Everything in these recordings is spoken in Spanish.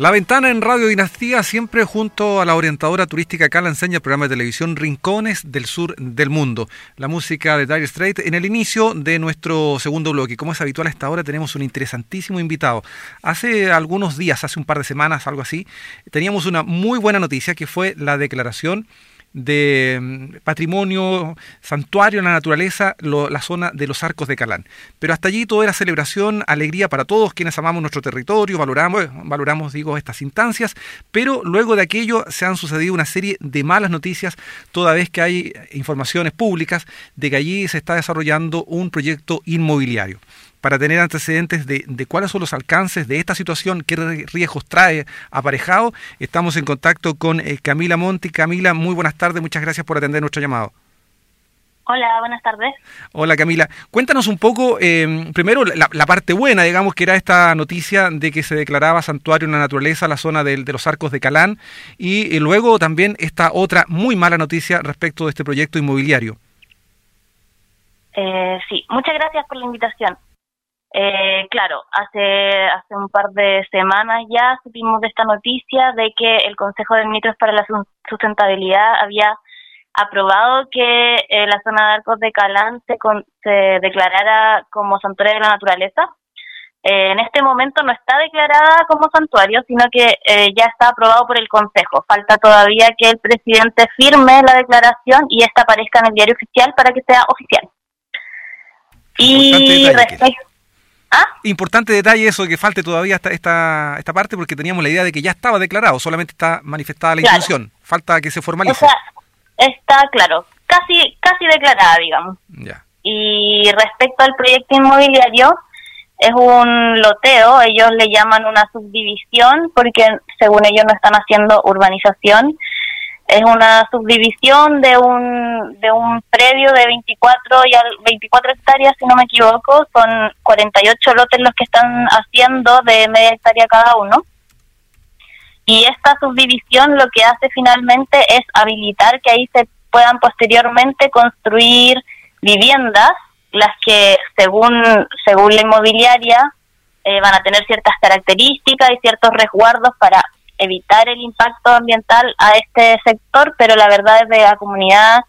La ventana en Radio Dinastía, siempre junto a la orientadora turística Cala enseña el programa de televisión Rincones del Sur del Mundo. La música de Dire Strait en el inicio de nuestro segundo bloque. Como es habitual a esta hora, tenemos un interesantísimo invitado. Hace algunos días, hace un par de semanas, algo así, teníamos una muy buena noticia que fue la declaración de mm, patrimonio, santuario en la naturaleza, la zona de los arcos de Calán. Pero hasta allí todo era celebración, alegría para todos quienes amamos nuestro territorio, valoramos, valoramos digo, estas instancias, pero luego de aquello se han sucedido una serie de malas noticias, toda vez que hay informaciones públicas de que allí se está desarrollando un proyecto inmobiliario para tener antecedentes de, cuáles son los alcances de esta situación, qué riesgos trae aparejado. Estamos en contacto con eh, Camila Monti. Camila, muy buenas tardes, muchas gracias por atender nuestro llamado. Hola, buenas tardes. Hola Camila, cuéntanos un poco, em, primero la, parte buena, digamos, que era esta noticia de que se declaraba santuario en la naturaleza la zona de, los arcos de Calán, y, luego también esta otra muy mala noticia respecto de este proyecto inmobiliario. Eh, sí, muchas gracias por la invitación. Eh, claro, hace, hace un par de semanas ya supimos de esta noticia de que el Consejo de Ministros para la Sustentabilidad había aprobado que eh, la zona de Arcos de Calán se, se declarara como santuario de la naturaleza. Eh, en este momento no está declarada como santuario, sino que ya está aprobado por el Consejo. Falta todavía que el presidente firme la declaración y esta aparezca en el diario oficial para que sea oficial. Y respecto ¿Ah? Importante detalle eso, que falte todavía esta, esta, esta parte, porque teníamos la idea de que ya estaba declarado, solamente está manifestada la intención. Falta que se formalice. O sea, está claro, casi, casi declarada, digamos. Y respecto al proyecto inmobiliario, es un loteo, ellos le llaman una subdivisión, porque según ellos no están haciendo urbanización, es una subdivisión de un, de un predio de 24, y 24 hectáreas, si no me equivoco. Son 48 lotes los que están haciendo de media hectárea cada uno. Y esta subdivisión lo que hace finalmente es habilitar que ahí se puedan posteriormente construir viviendas, las que según, según la inmobiliaria eh, van a tener ciertas características y ciertos resguardos para evitar el impacto ambiental a este sector, pero la verdad es de la comunidad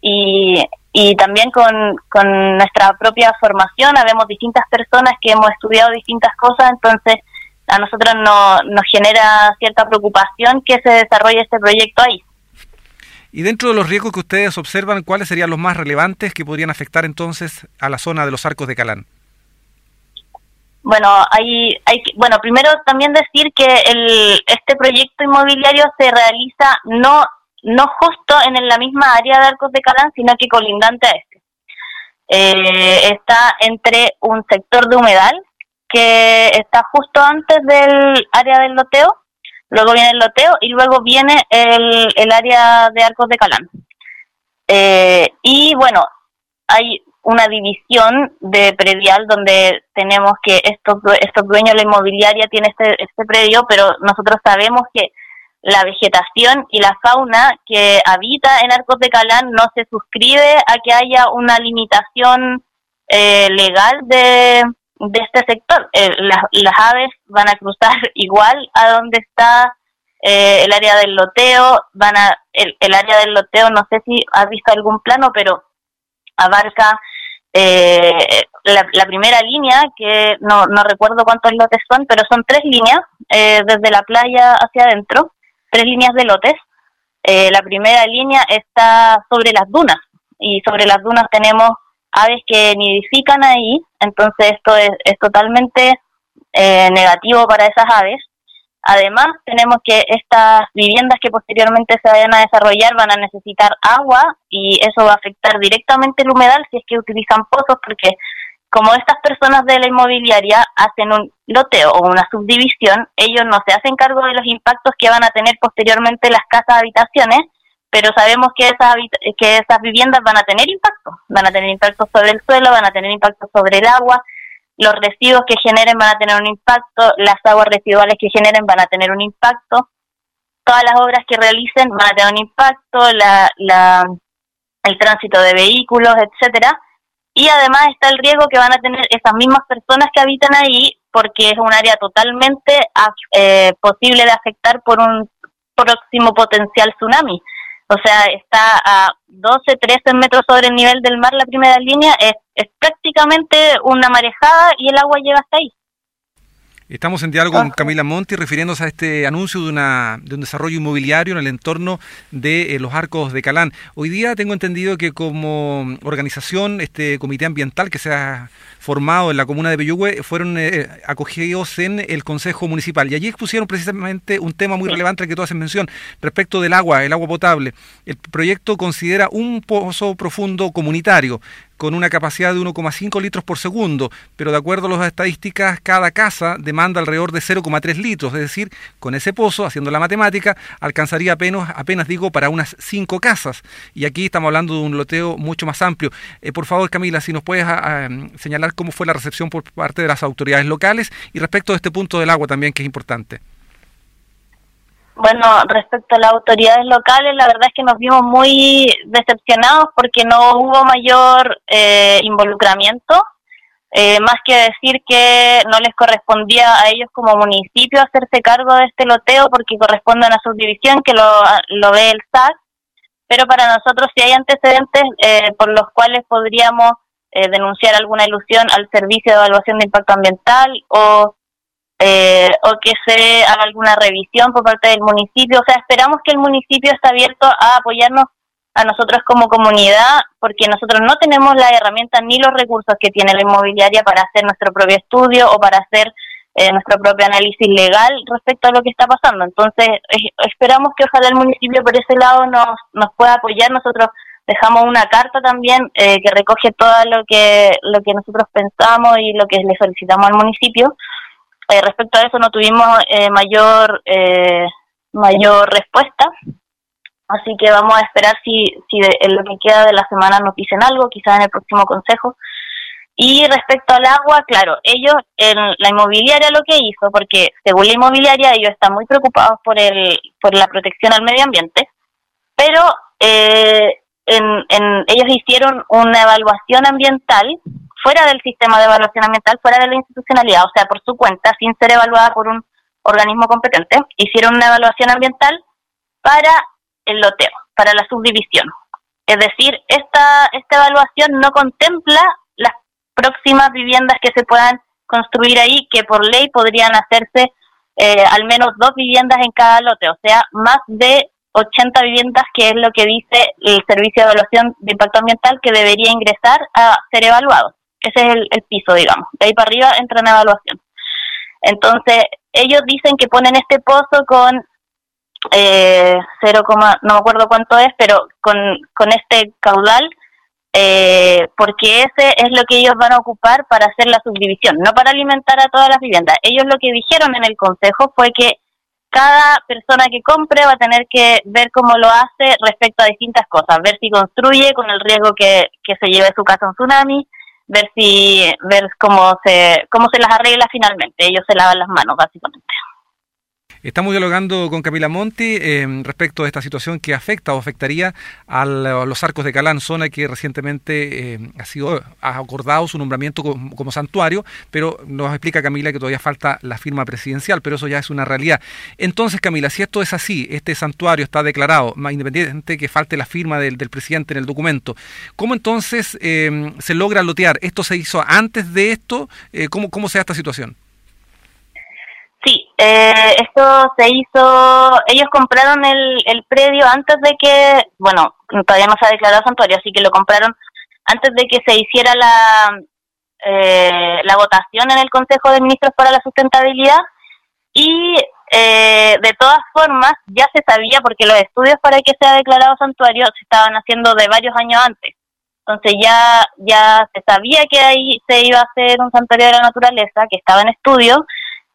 y, y también con, con nuestra propia formación, habemos distintas personas que hemos estudiado distintas cosas, entonces a nosotros no, nos genera cierta preocupación que se desarrolle este proyecto ahí. Y dentro de los riesgos que ustedes observan, ¿cuáles serían los más relevantes que podrían afectar entonces a la zona de los arcos de Calán? Bueno, hay, hay, bueno, primero también decir que el, este proyecto inmobiliario se realiza no, no justo en la misma área de Arcos de Calán, sino que colindante a este. Eh, está entre un sector de humedal que está justo antes del área del loteo, luego viene el loteo y luego viene el, el área de Arcos de Calán. Eh, y bueno, hay una división de predial donde tenemos que estos, estos dueños de la inmobiliaria tienen este, este predio, pero nosotros sabemos que la vegetación y la fauna que habita en Arcos de Calán no se suscribe a que haya una limitación eh, legal de, de este sector. Eh, las, las, aves van a cruzar igual a donde está eh, el área del loteo, van a el, el área del loteo, no sé si has visto algún plano, pero abarca eh, la, primera línea, que no, no recuerdo cuántos lotes son, pero son tres líneas eh, desde la playa hacia adentro, tres líneas de lotes. Eh, la primera línea está sobre las dunas y sobre las dunas tenemos aves que nidifican ahí, entonces esto es, es totalmente eh, negativo para esas aves. Además, tenemos que estas viviendas que posteriormente se vayan a desarrollar van a necesitar agua y eso va a afectar directamente el humedal si es que utilizan pozos, porque como estas personas de la inmobiliaria hacen un loteo o una subdivisión, ellos no se hacen cargo de los impactos que van a tener posteriormente las casas habitaciones, pero sabemos que esas, que esas viviendas van a tener impacto, van a tener impacto sobre el suelo, van a tener impacto sobre el agua, los residuos que generen van a tener un impacto, las aguas residuales que generen van a tener un impacto, todas las obras que realicen van a tener un impacto, la, la, el tránsito de vehículos, etcétera, y además está el riesgo que van a tener esas mismas personas que habitan ahí porque es un área totalmente eh, posible de afectar por un próximo potencial tsunami. O sea, está a 12, 13 metros sobre el nivel del mar la primera línea, es, es prácticamente una marejada y el agua llega hasta ahí. Estamos en diálogo con Camila Monti refiriéndose a este anuncio de, una, de un desarrollo inmobiliario en el entorno de eh, los arcos de Calán. Hoy día tengo entendido que como organización, este comité ambiental que se ha formado en la comuna de Peyúgue fueron eh, acogidos en el Consejo Municipal y allí expusieron precisamente un tema muy relevante al que tú haces mención respecto del agua, el agua potable. El proyecto considera un pozo profundo comunitario con una capacidad de 1,5 litros por segundo, pero de acuerdo a las estadísticas, cada casa demanda alrededor de 0,3 litros, es decir, con ese pozo, haciendo la matemática, alcanzaría apenas, apenas digo, para unas 5 casas. Y aquí estamos hablando de un loteo mucho más amplio. Eh, por favor, Camila, si nos puedes ah, ah, señalar cómo fue la recepción por parte de las autoridades locales y respecto a este punto del agua también, que es importante. Bueno, respecto a las autoridades locales, la verdad es que nos vimos muy decepcionados porque no hubo mayor eh, involucramiento, eh, más que decir que no les correspondía a ellos como municipio hacerse cargo de este loteo porque corresponde a una subdivisión que lo, lo ve el SAC, pero para nosotros si hay antecedentes eh, por los cuales podríamos denunciar alguna ilusión al Servicio de Evaluación de Impacto Ambiental o eh, o que se haga alguna revisión por parte del municipio. O sea, esperamos que el municipio está abierto a apoyarnos a nosotros como comunidad, porque nosotros no tenemos la herramienta ni los recursos que tiene la inmobiliaria para hacer nuestro propio estudio o para hacer eh, nuestro propio análisis legal respecto a lo que está pasando. Entonces, esperamos que ojalá el municipio por ese lado nos, nos pueda apoyar. Nosotros dejamos una carta también eh, que recoge todo lo que, lo que nosotros pensamos y lo que le solicitamos al municipio eh, respecto a eso no tuvimos eh, mayor eh, mayor respuesta, así que vamos a esperar si, si en lo que queda de la semana nos dicen algo, quizás en el próximo consejo. Y respecto al agua, claro, ellos, en la inmobiliaria lo que hizo, porque según la inmobiliaria ellos están muy preocupados por, el, por la protección al medio ambiente, pero en, en, ellos hicieron una evaluación ambiental fuera del sistema de evaluación ambiental, fuera de la institucionalidad, o sea, por su cuenta, sin ser evaluada por un organismo competente, hicieron una evaluación ambiental para el loteo, para la subdivisión. Es decir, esta, esta evaluación no contempla las próximas viviendas que se puedan construir ahí, que por ley podrían hacerse eh, al menos dos viviendas en cada lote, o sea, más de 80 viviendas, que es lo que dice el Servicio de Evaluación de Impacto Ambiental que debería ingresar a ser evaluados. Ese es el, piso, digamos. De ahí para arriba entra en evaluación. Entonces, ellos dicen que ponen este pozo con eh, 0, no me acuerdo cuánto es, pero con, con este caudal, eh, porque ese es lo que ellos van a ocupar para hacer la subdivisión, no para alimentar a todas las viviendas. Ellos lo que dijeron en el consejo fue que cada persona que compre va a tener que ver cómo lo hace respecto a distintas cosas, ver si construye con el riesgo que, que se lleve su casa un tsunami, ver si ver cómo se cómo se las arregla finalmente. Ellos se lavan las manos básicamente. Estamos dialogando con Camila Monti eh, respecto a esta situación que afecta o afectaría a los arcos de Calán, zona que recientemente eh, ha sido ha acordado su nombramiento como, santuario, pero nos explica Camila que todavía falta la firma presidencial, pero eso ya es una realidad. Entonces, Camila, si esto es así, este santuario está declarado, más independiente que falte la firma del, presidente en el documento, ¿cómo entonces eh, se logra lotear? ¿Esto se hizo antes de esto? ¿cómo, ¿Cómo se da esta situación? Eh, esto se hizo, ellos compraron el, el predio antes de que, bueno, todavía no se ha declarado santuario, así que lo compraron antes de que se hiciera la, eh, la votación en el Consejo de Ministros para la Sustentabilidad y eh, de todas formas ya se sabía porque los estudios para que sea declarado santuario se estaban haciendo de varios años antes. Entonces ya, ya se sabía que ahí se iba a hacer un santuario de la naturaleza que estaba en estudio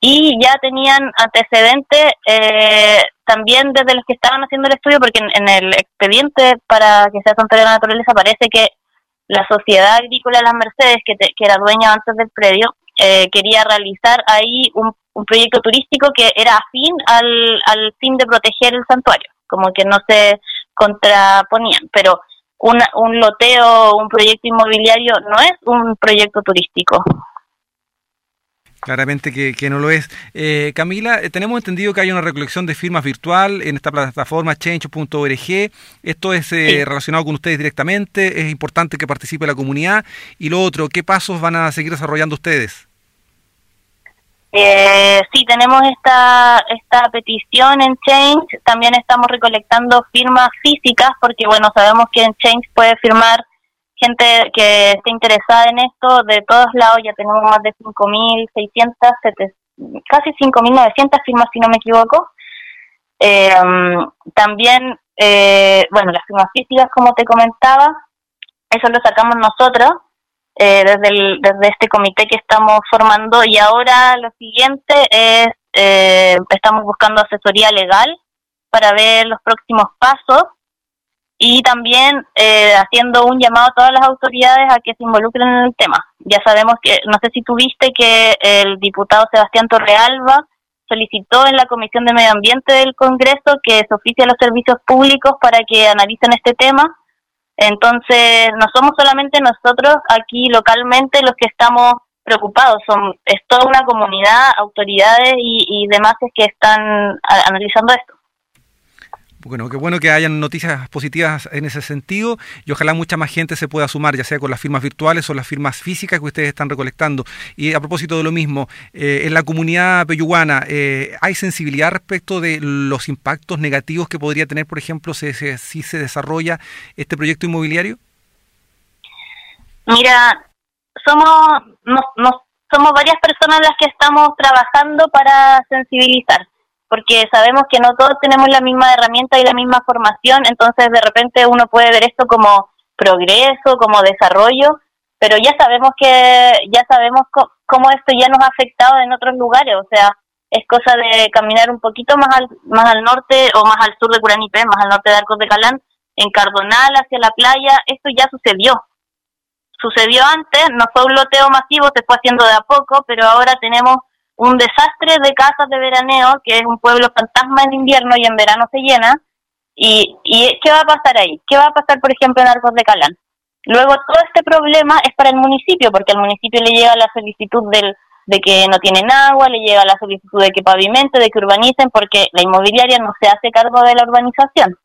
y ya tenían antecedentes eh, también desde los que estaban haciendo el estudio, porque en, el expediente para que sea santuario de la naturaleza parece que la Sociedad Agrícola de las Mercedes, que, que era dueña antes del predio, eh, quería realizar ahí un, un, proyecto turístico que era afín al, al fin de proteger el santuario, como que no se contraponían, pero una, un loteo, un proyecto inmobiliario no es un proyecto turístico. Claramente que, no lo es. Eh, Camila, eh, tenemos entendido que hay una recolección de firmas virtual en esta plataforma change.org. Esto es eh, relacionado con ustedes directamente. Es importante que participe la comunidad. Y lo otro, ¿qué pasos van a seguir desarrollando ustedes? sí, tenemos esta, esta petición en Change. También estamos recolectando firmas físicas porque, bueno, sabemos que en Change puede firmar gente que esté interesada en esto de todos lados, ya tenemos más de 5.600, casi 5.900 firmas si no me equivoco. Eh, también, eh, bueno, las firmas físicas, como te comentaba, eso lo sacamos nosotros eh, desde, el, desde este comité que estamos formando y ahora lo siguiente es, estamos buscando asesoría legal para ver los próximos pasos y también eh, haciendo un llamado a todas las autoridades a que se involucren en el tema. Ya sabemos que, no sé si tuviste que el diputado Sebastián Torrealba solicitó en la Comisión de Medio Ambiente del Congreso que se oficie a los servicios públicos para que analicen este tema. Entonces, no somos solamente nosotros aquí localmente los que estamos preocupados, son es toda una comunidad, autoridades y, y demás que están analizando esto. Bueno, qué bueno que hayan noticias positivas en ese sentido y ojalá mucha más gente se pueda sumar, ya sea con las firmas virtuales o las firmas físicas que ustedes están recolectando. Y a propósito de lo mismo, eh, en la comunidad peyuguana, eh, ¿hay sensibilidad respecto de los impactos negativos que podría tener, por ejemplo, si, si se desarrolla este proyecto inmobiliario? Mira, somos, somos varias personas las que estamos trabajando para sensibilizar porque sabemos que no todos tenemos la misma herramienta y la misma formación, entonces de repente uno puede ver esto como progreso, como desarrollo, pero ya sabemos que ya sabemos cómo esto ya nos ha afectado en otros lugares, o sea, es cosa de caminar un poquito más al, más al norte o más al sur de Curanipé, más al norte de Arcos de Calán, en Cardonal hacia la playa, esto ya sucedió. Sucedió antes, no fue un loteo masivo, se fue haciendo de a poco, pero ahora tenemos un desastre de casas de veraneo, que es un pueblo fantasma en invierno y en verano se llena. Y, y ¿qué va a pasar ahí? ¿Qué va a pasar, por ejemplo, en Arcos de Calán? Luego, todo este problema es para el municipio, porque al municipio le llega la solicitud del, de que no tienen agua, le llega la solicitud de que pavimente, de que urbanicen, porque la inmobiliaria no se hace cargo de la urbanización.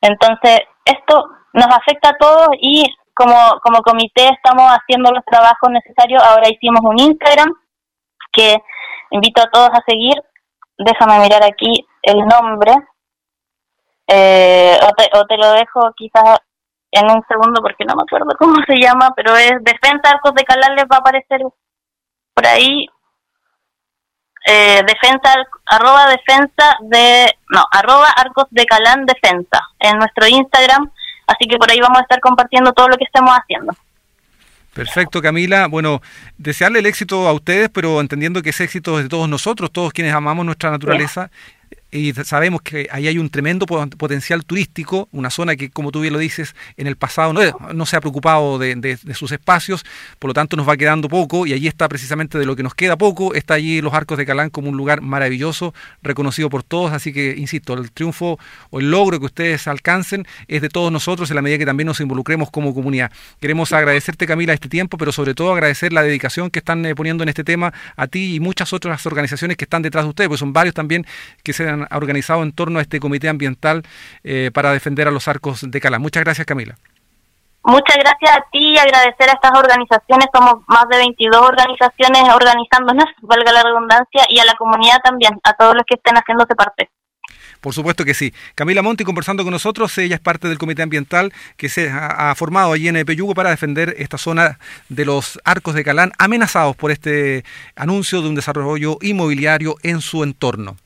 Entonces, esto nos afecta a todos y como, como comité estamos haciendo los trabajos necesarios. Ahora hicimos un Instagram que invito a todos a seguir. Déjame mirar aquí el nombre. Eh, o, te, lo dejo quizás en un segundo porque no me acuerdo cómo se llama, pero es Defensa Arcos de Calán, les va a aparecer por ahí. Eh, defensa, arroba defensa de, no, arroba Arcos de Calán Defensa en nuestro Instagram, así que por ahí vamos a estar compartiendo todo lo que estemos haciendo. Perfecto, Camila. Bueno, desearle el éxito a ustedes, pero entendiendo que ese éxito es de todos nosotros, todos quienes amamos nuestra naturaleza y sabemos que ahí hay un tremendo potencial turístico, una zona que, como tú bien lo dices, en el pasado no, se ha preocupado de, sus espacios, por lo tanto nos va quedando poco y allí está precisamente de lo que nos queda poco, está allí los Arcos de Calán como un lugar maravilloso, reconocido por todos, así que, insisto, el triunfo o el logro que ustedes alcancen es de todos nosotros en la medida que también nos involucremos como comunidad. Queremos agradecerte, Camila, este tiempo, pero sobre todo agradecer la dedicación que están eh, poniendo en este tema a ti y muchas otras organizaciones que están detrás de ustedes, pues son varios también que se han ha organizado en torno a este comité ambiental eh, para defender a los arcos de Cala. Muchas gracias, Camila. Muchas gracias a ti y agradecer a estas organizaciones. Somos más de 22 organizaciones organizándonos, valga la redundancia, y a la comunidad también, a todos los que estén haciéndose parte. Por supuesto que sí. Camila Monti conversando con nosotros, ella es parte del comité ambiental que se ha, formado allí en Peyugo para defender esta zona de los arcos de Calán amenazados por este anuncio de un desarrollo inmobiliario en su entorno.